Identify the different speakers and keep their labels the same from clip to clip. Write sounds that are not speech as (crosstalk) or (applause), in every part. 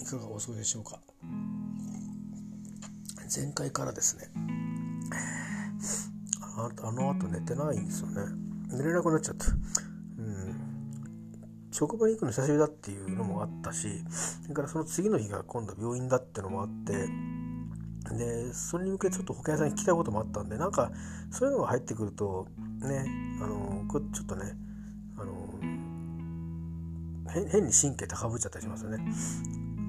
Speaker 1: いかがお過ごしでしょうか？前回からですね。ああの後寝てないんですよね。寝れなくなっちゃった。うん。職場に行くの久しぶりだっていうのもあったしそれからその次の日が今度病院だってのもあってでそれに向けてちょっと保険屋さんに聞きたいこともあったんでなんかそういうのが入ってくるとねあのこれちょっとねあの変に神経高ぶっちゃったりしますよね。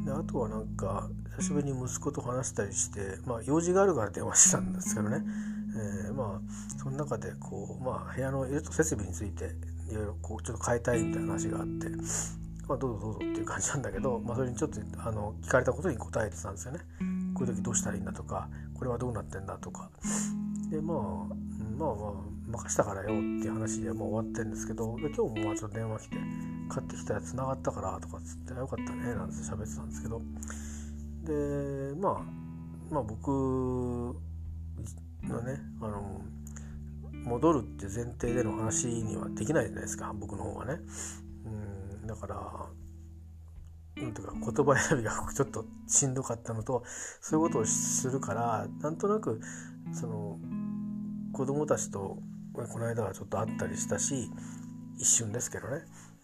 Speaker 1: であとはなんか久しぶりに息子と話したりしてまあ用事があるから電話してたんですけどね、えー、まあその中でこう、まあ、部屋の設備についていろいろこうちょっと変えたいみたいな話があって、まあ、どうぞどうぞっていう感じなんだけど、まあ、それにちょっとあの聞かれたことに答えてたんですよね。こういう時どうしたらいいんだとかこれはどうなってんだとかでまあまあまあ任したからよっていう話でもう終わってるんですけどで今日もまあちょっと電話来て買ってきたやつながったからとかっつってよかったねなんて喋ってたんですけどでまあまあ僕のねあの戻るって前提での話にはできないじゃないですか僕の方はね。うんだからなんていうか言葉選びがちょっとしんどかったのとそういうことをするからなんとなくその子供たちとこの間はちょっと会ったりしたし一瞬ですけどね、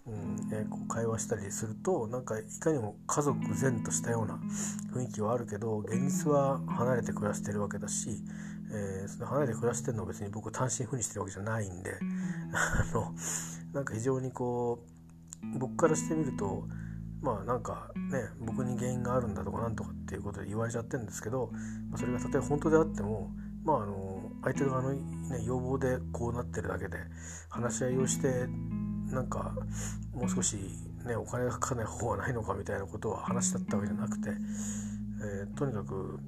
Speaker 1: うんえー、こう会話したりするとなんかいかにも家族然としたような雰囲気はあるけど現実は離れて暮らしてるわけだし、えー、その離れて暮らしてるのは別に僕単身赴任してるわけじゃないんで (laughs) あのなんか非常にこう僕からしてみるとまあなんかね僕に原因があるんだとかなんとかっていうことで言われちゃってるんですけど、まあ、それがたとえ本当であってもまああの相手側の、ね、要望でこうなってるだけで話し合いをしてなんかもう少し、ね、お金がかかない方はないのかみたいなことは話だったわけじゃなくて、えー、とにかく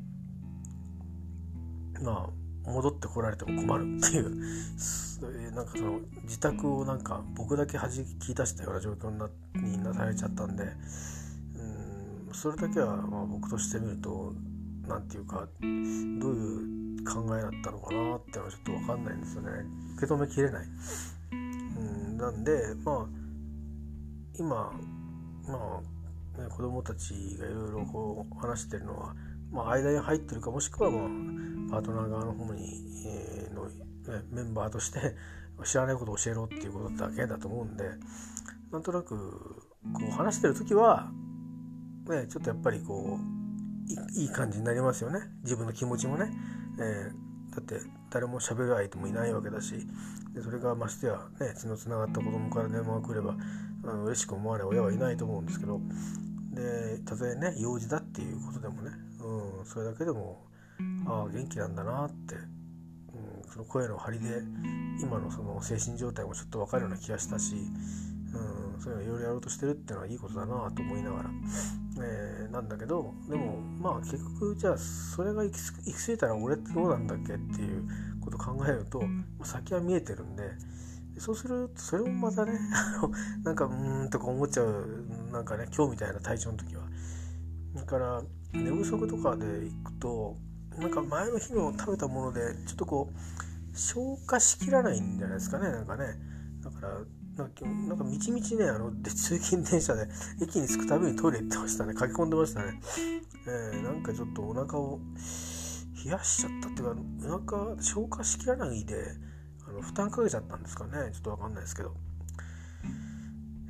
Speaker 1: まあ戻ってこられても困るっていうなんかその自宅をなんか僕だけ弾き出したような状況になになされちゃったんでうんそれだけはまあ僕としてみると何て言うかどういう考えだったのかなっていうのはちょっと分かんないんですよね受け止めきれない。なんでまあ今まあ、ね、子供たちがいろいろこう話してるのは、まあ、間に入ってるかもしくは、まあ、パートナー側の方に、えー、の、ね、メンバーとして知らないことを教えろっていうことだけだと思うんでなんとなくこう話してる時は、ね、ちょっとやっぱりこういい感じになりますよね自分の気持ちもね。えー、だって誰も喋る相手もいないわけだしでそれがましてやね血のつながった子供から電話が来ればあの嬉しく思われ親はいないと思うんですけどでたとえね幼児だっていうことでもね、うん、それだけでもああ元気なんだなって、うん、その声の張りで今のその精神状態もちょっと分かるような気がしたし、うん、そういうのいろいろやろうとしてるっていうのはいいことだなと思いながら、えー、なんだけどでもまあ結局じゃあそれが行き過ぎたら俺ってどうなんだっけっていうことを考えると先は見えてるんで。そうするとそれもまたねなんかうーんとか思っちゃうなんかね今日みたいな体調の時は。だから寝不足とかで行くとなんか前の日の食べたものでちょっとこう消化しきらないんじゃないですかねなんかね。だからなんかなんかみちみちねあので通勤電車で駅に着くたびにトイレ行ってましたね。書き込んでましたね、えー、なんかちょっとお腹を冷やしちゃったっていうかお腹消化しきらないであの負担かけちゃったんですかね。ちょっと分かんないですけど、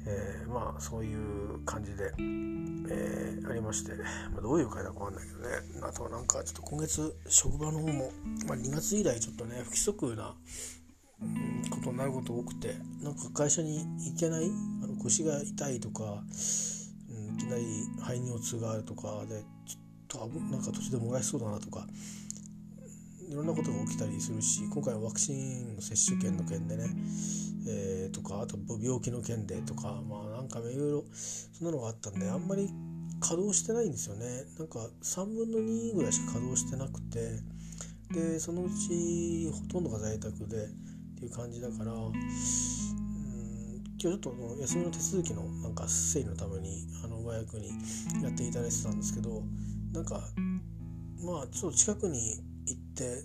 Speaker 1: えー、まあそういう感じで、えー、ありまして、まあ、どういう会だか分かんないけどね。あとはなんかちょっと今月職場の方も、まあ、2月以来ちょっとね不規則なことになること多くて。なんか会社に行けないあの腰が痛いとか、うん、いきなり排尿痛があるとかでちょっとなんか途中で漏らしそうだなとかいろんなことが起きたりするし今回はワクチンの接種券の件でね、えー、とかあと病気の件でとかまあなんかいろいろそんなのがあったんであんまり稼働してないんですよね。なんか3分の2ぐらいしか稼働してなくてでそのうちほとんどが在宅でっていう感じだからうん今日ちょっと休みの手続きのなんか整理のためにあの親役にやっていただいてたんですけどなんかまあちょっと近くに行って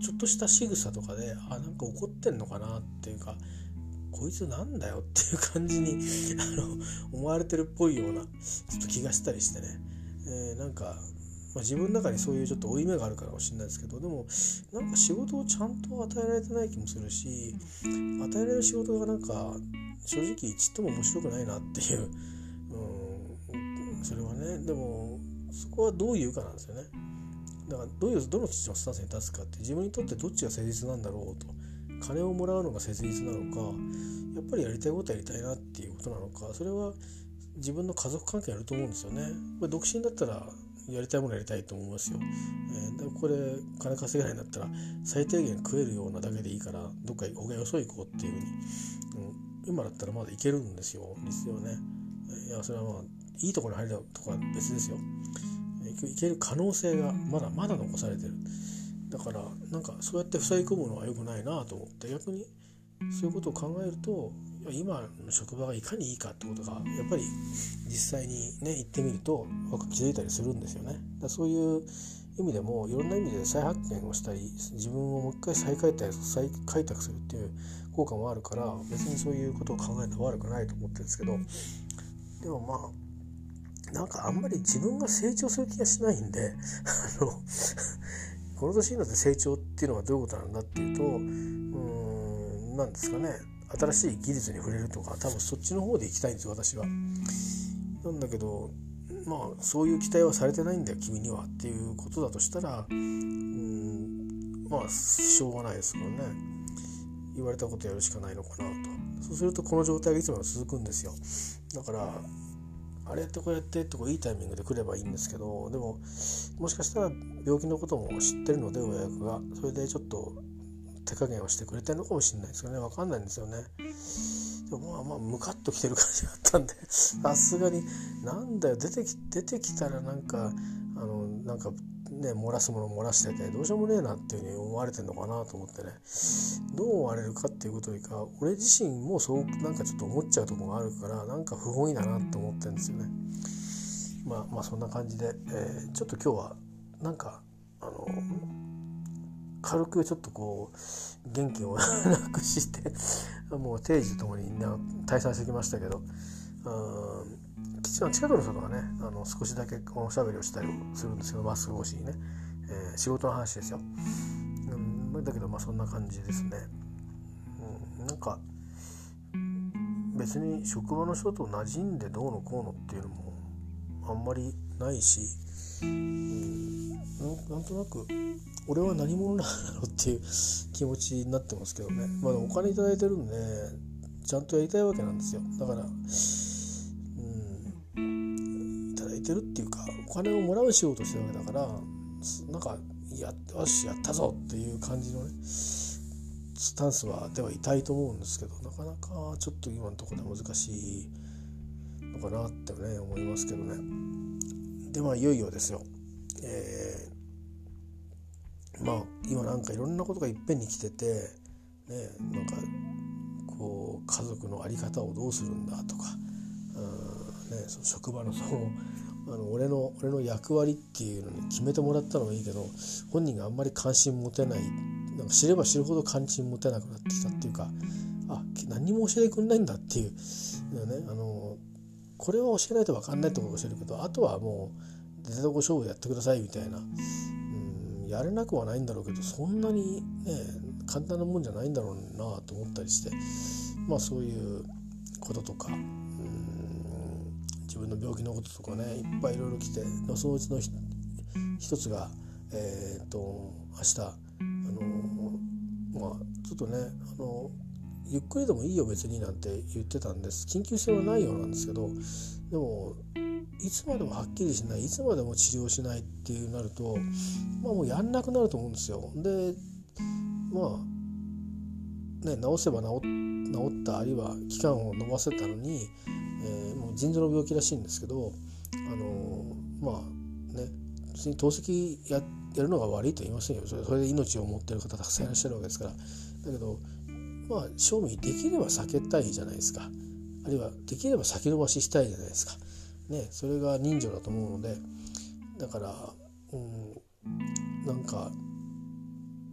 Speaker 1: ちょっとした仕草とかであなんか怒ってんのかなっていうかこいつなんだよっていう感じにあの思われてるっぽいようなちょっと気がしたりしてね、えー、なんか、まあ、自分の中にそういうちょっと負い目があるからかもしれないですけどでもなんか仕事をちゃんと与えられてない気もするし与えられる仕事がなんか正直ちっとも面白くないなっていう、うん、それはねでもそこはどう言うかなんですよね。だからどういうどのスタンスに立つかって自分にとってどっちが誠実なんだろうと金をもらうのが切実なのかやっぱりやりたいことやりたいなっていうことなのかそれは自分の家族関係あると思うんですよね。これ独身だったらやりたいものやりたいと思いますよ。えー、これ金稼げないんだったら最低限食えるようなだけでいいからどっか他よそ行こうっていうふうに、うん、今だったらまだいけるんですよですよね。いやそれはまあいいところに入るとかは別ですよ。いける可能性がまだまだ残されてる。だからなんかそうやって塞ぎ込むのは良くないなと思って逆にそういうことを考えると今の職場がいかにいいかってことがやっぱり実際にね行ってみると気づいたりするんですよね。だそういう意味でもいろんな意味で再発見をしたり自分をもう一回再開拓再開拓するっていう効果もあるから別にそういうことを考えるのは悪くないと思ってるんですけどでもまあなんかあんまり自分が成長する気がしないんで (laughs) あのこの年になって成長っていうのはどういうことなんだっていうとうん何ですかね新しい技術に触れるとか多分そっちの方で行きたいんですよ私は。なんだけどまあそういう期待はされてないんだよ君にはっていうことだとしたらうんまあしょうがないですからね。言われたことやるしかないのかなと。そうするとこの状態がいつまでも続くんですよ。だからあれやってこうやってってこういいタイミングで来ればいいんですけどでももしかしたら病気のことも知ってるので親役が。それでちょっと手加減をしてくれてるのかもしれないですけどね。分かんないんですよね。でもまあまあムカッときてる感じがあったんで。(laughs) さすがに。なんだよ。出てき出てきたらなんかあのなんかね漏らすもの漏らしててどうしようもねえなっていうふうに思われてるのかなと思ってね。どう思われるかっていうことよりか俺自身もそうなんかちょっと思っちゃうところがあるからなんか不本意だなって思ってるんですよね。まあまあそんな感じで、えー、ちょっと今日はなんかあの軽くちょっとこう元気を (laughs) なくしてもう定時ともに退散してきましたけどうん近くの人とはねあの少しだけおしゃべりをしたりするんですけどマスク越しにね、えー、仕事の話ですよ、うん、だけどまあそんな感じですね、うん、なんか別に職場の人と馴染んでどうのこうのっていうのもあんまりないし、うん、なんとなく俺は何者なんだろうっていう気持ちになってますけどね。まあお金頂いてるんでちゃんとやりたいわけなんですよ。だからてるっていうかお金をもらう仕事してるわけだからなんかやよしやったぞっていう感じのねスタンスはではいたいと思うんですけどなかなかちょっと今のところで難しいのかなってね思いますけどねでまあいよいよですよ。えー、まあ今なんかいろんなことがいっぺんに来ててねなんかこう家族の在り方をどうするんだとか、うんね、その職場のその (laughs) あの俺の俺の役割っていうのに決めてもらったのはいいけど本人があんまり関心持てないなんか知れば知るほど関心持てなくなってきたっていうかあ何も教えてくんないんだっていうねあのこれは教えないと分かんないってことを教えるけどあとはもう出たこ勝負やってくださいみたいな、うん、やれなくはないんだろうけどそんなにね簡単なもんじゃないんだろうなと思ったりしてまあそういうこととか自分の病気のこととかねいっぱいいろいろ来てそのうちの一つがえっ、と明日あのまあちょっとねあのゆっくりでもいいよ別になんて言ってたんです。緊急性はないようなんですけどでもいつまでもはっきりしないいつまでも治療しないっていうなるとまあもうやんなくなると思うんですよ。でまあね治せば治治ったあるいは期間を延ばせたのにえー、もう腎臓の病気らしいんですけどあのまあね別に透析ややるのが悪いと言いませんよ。それそれで命を持ってる方たくさんいらっしゃるわけですから。だけどまあ賞味できれば避けたいじゃないですか。あるいはできれば先延ばししたいじゃないですか。ねそれが人情だと思うのでだからうんなんか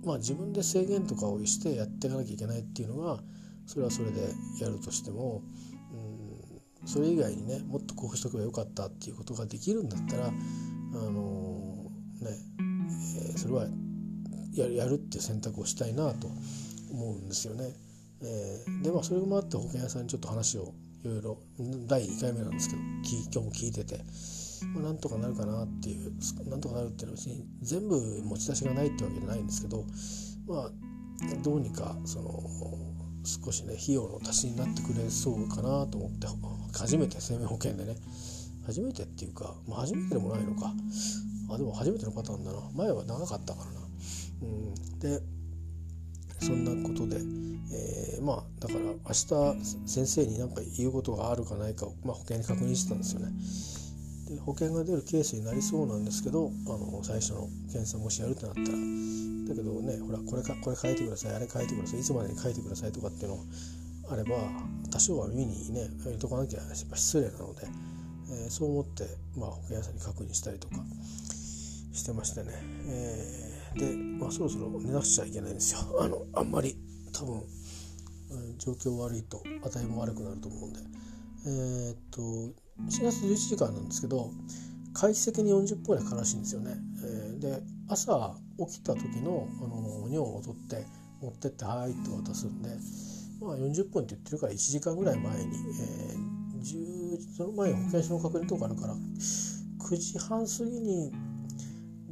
Speaker 1: まあ自分で制限とかをしてやっていかなきゃいけないっていうのがそれはそれでやるとしても、うん、それ以外にねもっとこうしとけばよかったっていうことができるんだったらあのー、ね、えー、それはややるっていう選択をしたいなと思うんですよね。えー、でまあそれもあって保険屋さんにちょっと話をいろいろ第2回目なんですけど今日も聞いてて、まあ、なんとかなるかなっていうなんとかなるっていうのは別に全部持ち出しがないってわけじゃないんですけどまあどうにかその少しね費用の足しになってくれそうかなと思って初めて生命保険でね初めてっていうか、まあ、初めてでもないのか。あでも初めてのパターンだな。前は長かったからな。うん、でそんなことで、えー、まあだから明日先生に何か言うことがあるかないかを、まあ、保険に確認してたんですよね。で保険が出るケースになりそうなんですけどあの最初の検査もしやるってなったらだけどねほらこれかこれ書いてくださいあれ書いてくださいいつまでに書いてくださいとかっていうのあれば多少は耳にね入れとかなきゃ失礼なので、えー、そう思って、まあ、保険屋さんに確認したりとかしてましてね、えーで、まあ、そろそろ寝なくちゃいけないんですよ。あのあんまり多分、うん、状況悪いと値も悪くなると思うんで。えー、っと4月11時間なんですけど解析に40分ぐらいかからしいんですよね、えー、で朝起きた時のあの尿を取って持ってって「はい」って渡すんでまあ40分って言ってるから1時間ぐらい前に、えー、10その前に保険証の確認とかあるから9時半過ぎに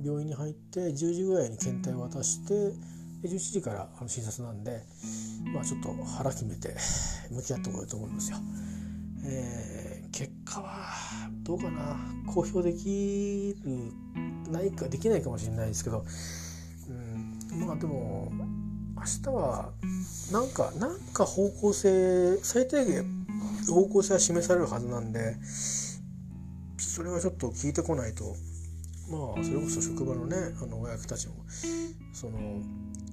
Speaker 1: 病院に入って10時ぐらいに検体を渡して11時からあの診察なんでまあちょっと腹決めて (laughs) 向き合ってこようと思いますよ。えー、結果はどうかな公表できるないかできないかもしれないですけど、うん、まあでも明日はなんかなんか方向性最低限方向性は示されるはずなんでそれはちょっと聞いてこないとまあそれこそ職場のねあの親たちもその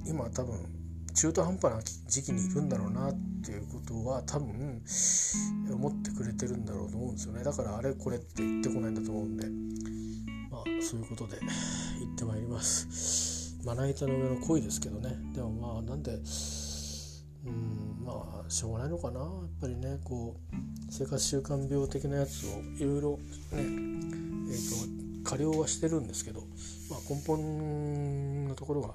Speaker 1: 今多分中途半端な時期にいるんだろうなっていうことは多分思ってくれてるんだろうと思うんですよね。だからあれこれって言ってこないんだと思うんで。まあそういうことで行ってまいります。まな板の上の恋ですけどね。でもまあなんでうんまあしょうがないのかな。やっぱりねこう生活習慣病的なやつをいろいろねえっ、ー、と過量はしてるんですけど、まあ、根本のところが、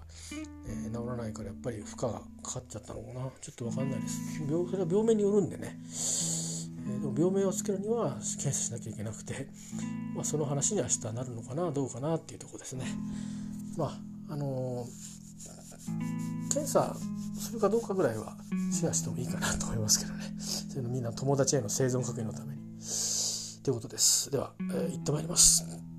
Speaker 1: えー、治らないからやっぱり負荷がかかっちゃったのかな。ちょっと分かんないです。病それは病名によるんでね、えー、でも病名をつけるには検査しなきゃいけなくて、まあ、その話に明日なるのかなどうかなっていうとこですね。まああのー、検査するかどうかぐらいはシェアしてもいいかなと思いますけどね。そういうのみんな友達への生存確認のために。ということです。では、えー、行ってまいります。